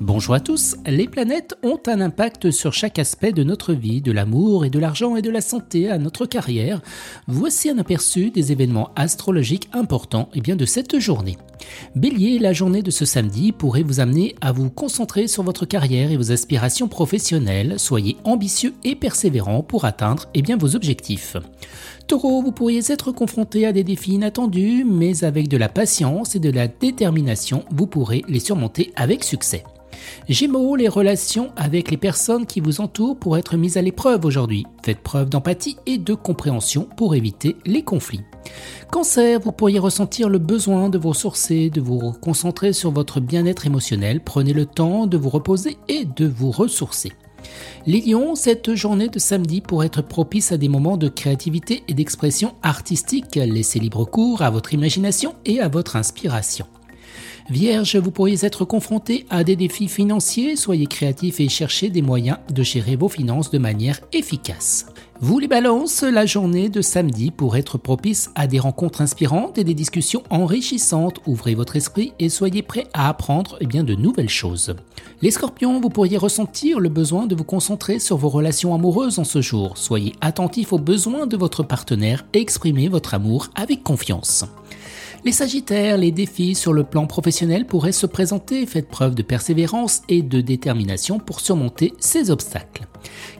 Bonjour à tous, les planètes ont un impact sur chaque aspect de notre vie, de l'amour et de l'argent et de la santé à notre carrière. Voici un aperçu des événements astrologiques importants et bien de cette journée. Bélier, la journée de ce samedi pourrait vous amener à vous concentrer sur votre carrière et vos aspirations professionnelles. Soyez ambitieux et persévérant pour atteindre bien, vos objectifs. Taureau, vous pourriez être confronté à des défis inattendus, mais avec de la patience et de la détermination, vous pourrez les surmonter avec succès. Gémeaux, les relations avec les personnes qui vous entourent pourraient être mises à l'épreuve aujourd'hui. Faites preuve d'empathie et de compréhension pour éviter les conflits. Cancer, vous pourriez ressentir le besoin de vous ressourcer, de vous concentrer sur votre bien-être émotionnel. Prenez le temps de vous reposer et de vous ressourcer. Les cette journée de samedi pourrait être propice à des moments de créativité et d'expression artistique. Laissez libre cours à votre imagination et à votre inspiration. Vierge, vous pourriez être confronté à des défis financiers, soyez créatif et cherchez des moyens de gérer vos finances de manière efficace. Vous les balances, la journée de samedi pourrait être propice à des rencontres inspirantes et des discussions enrichissantes. Ouvrez votre esprit et soyez prêts à apprendre eh bien, de nouvelles choses. Les scorpions, vous pourriez ressentir le besoin de vous concentrer sur vos relations amoureuses en ce jour. Soyez attentifs aux besoins de votre partenaire et exprimez votre amour avec confiance. Les Sagittaires, les défis sur le plan professionnel pourraient se présenter. Faites preuve de persévérance et de détermination pour surmonter ces obstacles.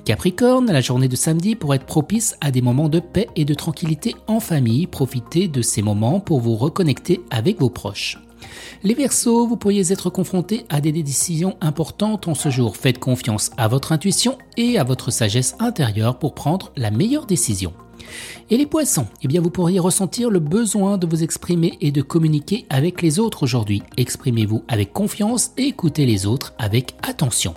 Capricorne, la journée de samedi pourrait être propice à des moments de paix et de tranquillité en famille. Profitez de ces moments pour vous reconnecter avec vos proches. Les Verseaux, vous pourriez être confrontés à des décisions importantes en ce jour. Faites confiance à votre intuition et à votre sagesse intérieure pour prendre la meilleure décision. Et les poissons, eh bien vous pourriez ressentir le besoin de vous exprimer et de communiquer avec les autres aujourd'hui. Exprimez-vous avec confiance et écoutez les autres avec attention.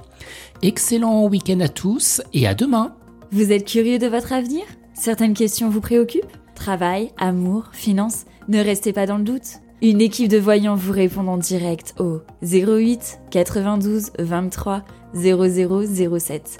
Excellent week-end à tous et à demain. Vous êtes curieux de votre avenir? Certaines questions vous préoccupent? Travail, amour, finances? Ne restez pas dans le doute. Une équipe de voyants vous répond en direct au 08 92 23 0007.